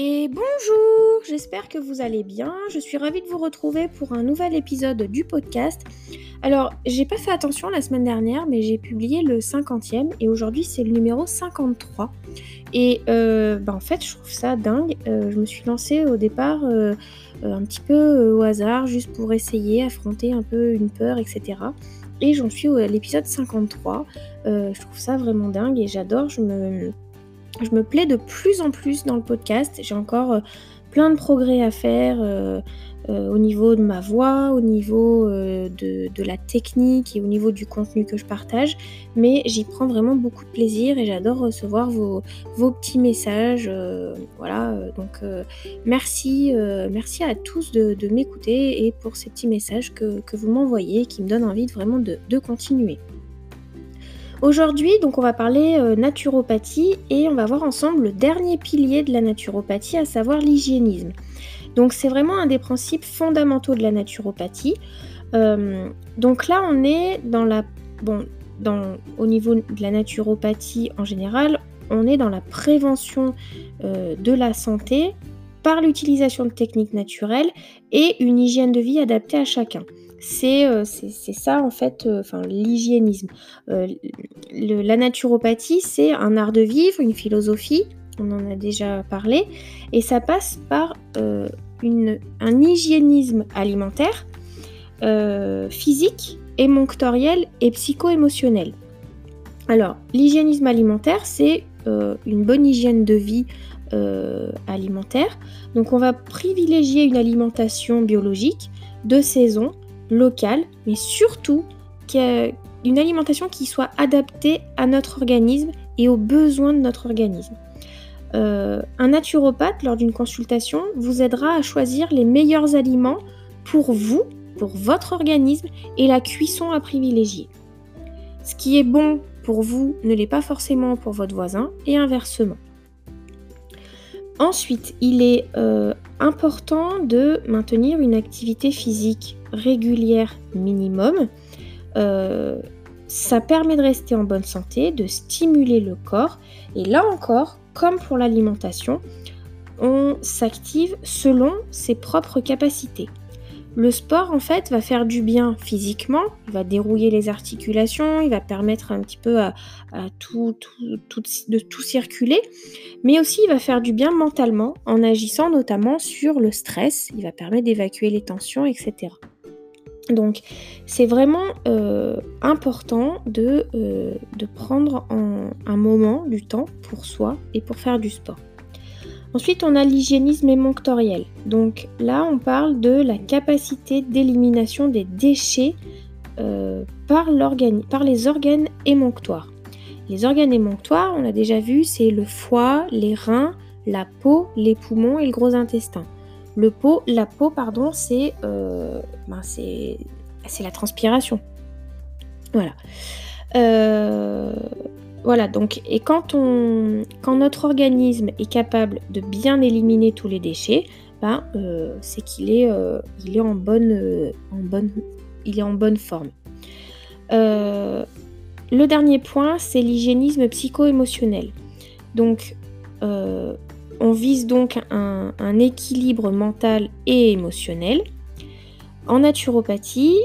et bonjour, j'espère que vous allez bien. Je suis ravie de vous retrouver pour un nouvel épisode du podcast. Alors, j'ai pas fait attention la semaine dernière, mais j'ai publié le 50e et aujourd'hui c'est le numéro 53. Et euh, bah, en fait, je trouve ça dingue. Euh, je me suis lancée au départ euh, un petit peu au hasard, juste pour essayer, affronter un peu une peur, etc. Et j'en suis à l'épisode 53. je trouve ça vraiment dingue et j'adore. Je me je me plais de plus en plus dans le podcast. J'ai encore euh, plein de progrès à faire euh, euh, au niveau de ma voix, au niveau de, la technique et au niveau du contenu que je partage. Mais j'y prends vraiment beaucoup de plaisir et j'adore recevoir vos, petits messages. voilà, donc merci, merci à tous de, m'écouter et pour ces petits messages que, vous m'envoyez qui me donnent envie vraiment de continuer. Aujourd'hui, donc on va parler euh, naturopathie et on va voir ensemble le dernier pilier de la naturopathie, à savoir l'hygiénisme. Donc c'est vraiment un des principes fondamentaux de la naturopathie. Euh, donc là, on est dans la bon, au niveau de la naturopathie en général, on est dans la prévention euh, de la santé par l'utilisation de techniques naturelles et une hygiène de vie adaptée à chacun. Euh, c'est ça en fait, euh, enfin l'hygiénisme. Euh, la naturopathie, c'est un art de vivre, une philosophie, on en a déjà parlé, et ça passe par une, un hygiénisme alimentaire, physique, émonctoriel et psycho-émotionnel. Alors, l'hygiénisme alimentaire, c'est une bonne hygiène de vie alimentaire. Donc, on va privilégier une alimentation biologique de saison locale, mais surtout une alimentation qui soit adaptée à notre organisme et aux besoins de notre organisme. Euh, un naturopathe, lors d'une consultation, vous aidera à choisir les meilleurs aliments pour vous, pour votre organisme et la cuisson à privilégier. Ce qui est bon pour vous ne l'est pas forcément pour votre voisin et inversement. Ensuite, il est euh, important de maintenir une activité physique régulière minimum. Euh, ça permet de rester en bonne santé, de stimuler le corps. Et là encore, comme pour l'alimentation, on s'active selon ses propres capacités. Le sport, en fait, va faire du bien physiquement, il va dérouiller les articulations, il va permettre un petit peu de tout circuler, mais aussi il va faire du bien mentalement en agissant notamment sur le stress, il va permettre d'évacuer les tensions, etc. Donc c'est vraiment euh, important de, euh, de prendre un moment du temps pour soi et pour faire du sport. Ensuite, on a l'hygiénisme émonctoriel. Donc là, on parle de la capacité d'élimination des déchets euh, par, les organes émonctoires. Les organes émonctoires, on l'a déjà vu, c'est le foie, les reins, la peau, les poumons et le gros intestin. Le la peau, pardon, c'est euh, ben la transpiration. Voilà. Euh, voilà, donc, et quand, on, quand notre organisme est capable de bien éliminer tous les déchets, ben, euh, c'est qu'il est, euh, en, bonne, euh, forme. le dernier point, c'est l'hygiénisme psycho-émotionnel. Donc, on vise donc un équilibre mental et émotionnel. En naturopathie,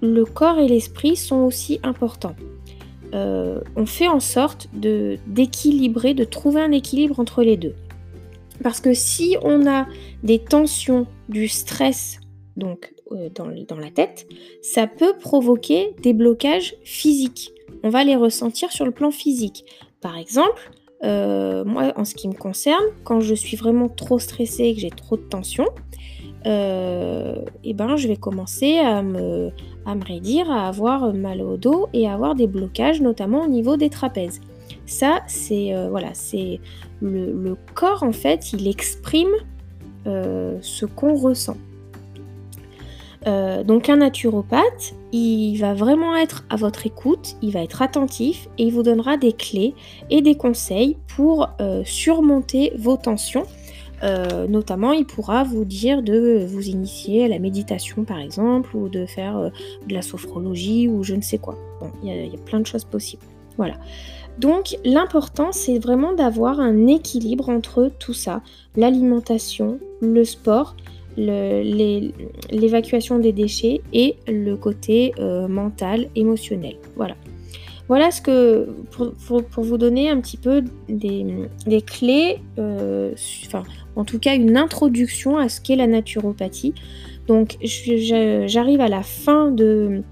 le corps et l'esprit sont aussi importants. Euh, on fait en sorte d'équilibrer, de trouver un équilibre entre les deux. Parce que si on a des tensions, du stress donc euh, dans, la tête, ça peut provoquer des blocages physiques. On va les ressentir sur le plan physique. Par exemple, euh, moi, en ce qui me concerne, quand je suis vraiment trop stressée et que j'ai trop de tension, et eh ben, je vais commencer à me, à raidir, à avoir mal au dos et à avoir des blocages, notamment au niveau des trapèzes. Ça, c'est euh, voilà, c'est le, corps en fait, il exprime euh, ce qu'on ressent. Euh, donc un naturopathe, il va vraiment être à votre écoute, il va être attentif et il vous donnera des clés et des conseils pour surmonter vos tensions euh, notamment, il pourra vous dire de vous initier à la méditation par exemple, ou de faire euh, de la sophrologie ou je ne sais quoi. Bon, il y, a plein de choses possibles. Voilà. Donc l'important, c'est vraiment d'avoir un équilibre entre tout ça, l'alimentation, le sport, l'évacuation des déchets et le côté euh, mental, émotionnel. Voilà. Voilà ce que, pour, vous donner un petit peu des, clés, euh, en tout cas une introduction à ce qu'est la naturopathie. Donc, j'arrive à la fin de,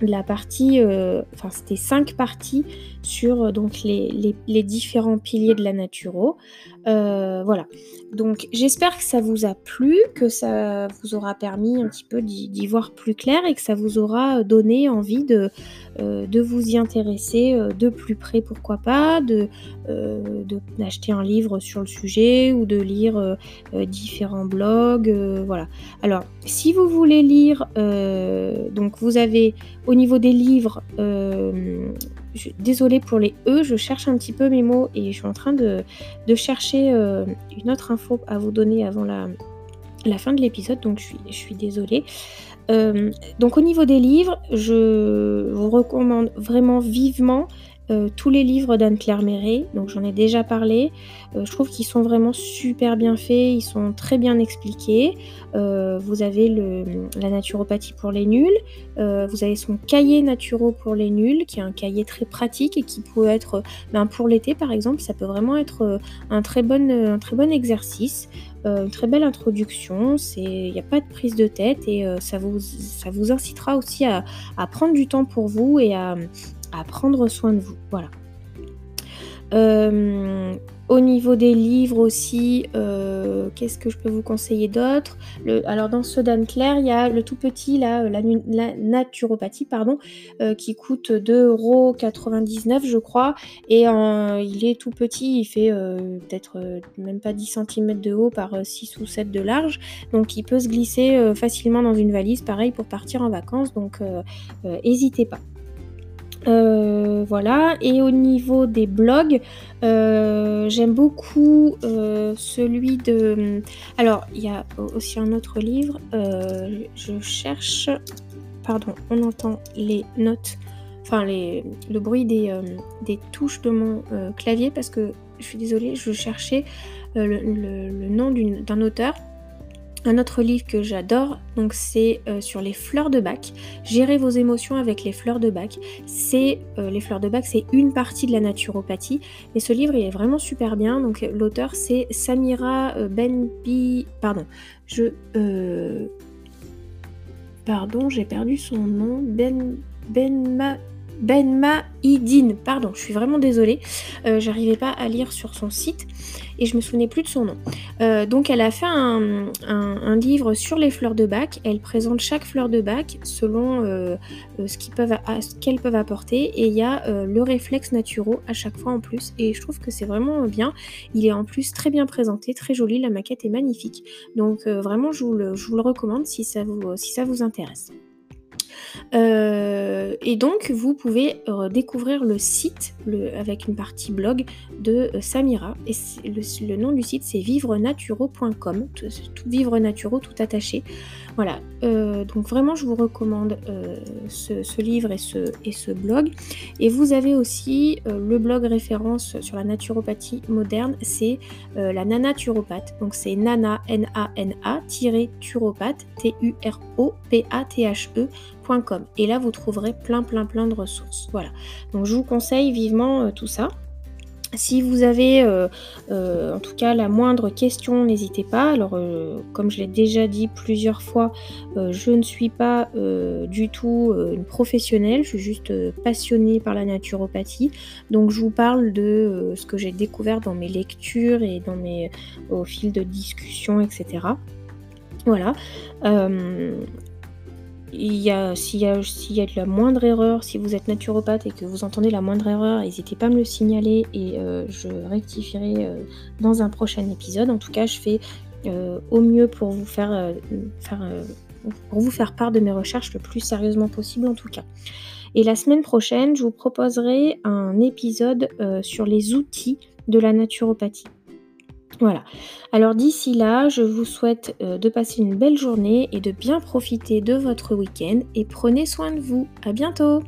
la partie, euh, enfin c'était cinq parties sur euh, donc les, différents piliers de la naturo. Euh, voilà. Donc j'espère que ça vous a plu, que ça vous aura permis un petit peu d'y voir plus clair et que ça vous aura donné envie de, de vous y intéresser de plus près, pourquoi pas, de d'acheter un livre sur le sujet ou de lire différents blogs. voilà. Alors si vous voulez lire, donc vous avez au niveau des livres, désolée pour les E, je cherche un petit peu mes mots et je suis en train de, chercher euh, une autre info à vous donner avant la, fin de l'épisode, donc je suis, je désolée. Euh, donc au niveau des livres, je vous recommande vraiment vivement euh, tous les livres d'Anne-Claire Méret, donc j'en ai déjà parlé. Euh, je trouve qu'ils sont vraiment super bien faits, ils sont très bien expliqués. Euh, vous avez la naturopathie pour les nuls, vous avez son cahier naturo pour les nuls, qui est un cahier très pratique et qui peut être, ben, pour l'été par exemple, ça peut vraiment être un très bon, exercice. une très belle introduction, il n'y a pas de prise de tête et ça, vous, incitera aussi à, prendre du temps pour vous et à, à prendre soin de vous. Voilà. Euh, au niveau des livres aussi, euh, qu'est-ce que je peux vous conseiller d'autre? Alors dans ceux d'Anne-Claire, il y a le tout petit, là, la, naturopathie, pardon, euh, qui coûte 2,99€ je crois. Et il est tout petit, il fait peut-être même pas 10 cm de haut par 6 ou 7 de large. Donc il peut se glisser facilement dans une valise, pareil pour partir en vacances. Donc n'hésitez pas. Euh, voilà, et au niveau des blogs, euh, j'aime beaucoup euh, celui de... Alors, il y a aussi un autre livre, je cherche... Pardon, on entend les notes, enfin le bruit des, des touches de mon clavier parce que je suis désolée, je cherchais le nom d'un auteur un autre livre que j'adore, donc c'est euh, sur les fleurs de bac. Gérer vos émotions avec les fleurs de bac. C'est euh, les fleurs de bac, c'est une partie de la naturopathie, mais ce livre il est vraiment super bien. Donc l'auteur c'est Samira euh, Benbi, pardon, pardon, j'ai perdu son nom, Ben Benma Benma Idine, pardon, je suis vraiment désolée, euh, j'arrivais pas à lire sur son site et je me souvenais plus de son nom. Euh, donc elle a fait un, livre sur les fleurs de bac, elle présente chaque fleur de bac selon euh, ce qu'elles peuvent, apporter et il y a le réflexe naturaux à chaque fois en plus et je trouve que c'est vraiment bien. Il est en plus très bien présenté, très joli, la maquette est magnifique. Donc vraiment je vous, le, recommande si ça vous intéresse. Euh, et donc, vous pouvez euh, découvrir le site avec une partie blog de euh, Samira. Et le, nom du site, c'est vivrenaturaux.com. Tout, vivre naturaux, tout attaché. Voilà. donc, vraiment, je vous recommande ce, livre et ce, et ce blog. Et vous avez aussi le blog référence sur la naturopathie moderne. C'est la Nanaturopathe. Donc, c'est nana, N-A-N-A, turopathe, T-U-R-O-P-A-T-H-E et là, vous trouverez plein, plein, plein de ressources. Voilà. Donc, je vous conseille vivement euh, tout ça. Si vous avez euh, euh, en tout cas la moindre question, n'hésitez pas. Alors, comme je l'ai déjà dit plusieurs fois, je ne suis pas du tout une professionnelle, je suis juste passionnée par la naturopathie. Donc, je vous parle de ce que j'ai découvert dans mes lectures et dans mes, au fil de discussions, etc. Voilà s'il y, a, de la moindre erreur, si vous êtes naturopathe et que vous entendez la moindre erreur, n'hésitez pas à me le signaler et euh, je rectifierai euh, dans un prochain épisode. En tout cas, je fais euh, au mieux pour vous faire, pour vous faire part de mes recherches le plus sérieusement possible en tout cas. Et la semaine prochaine, je vous proposerai un épisode sur les outils de la naturopathie. Voilà. Alors d'ici là, je vous souhaite euh, de passer une belle journée et de bien profiter de votre week-end et prenez soin de vous. À bientôt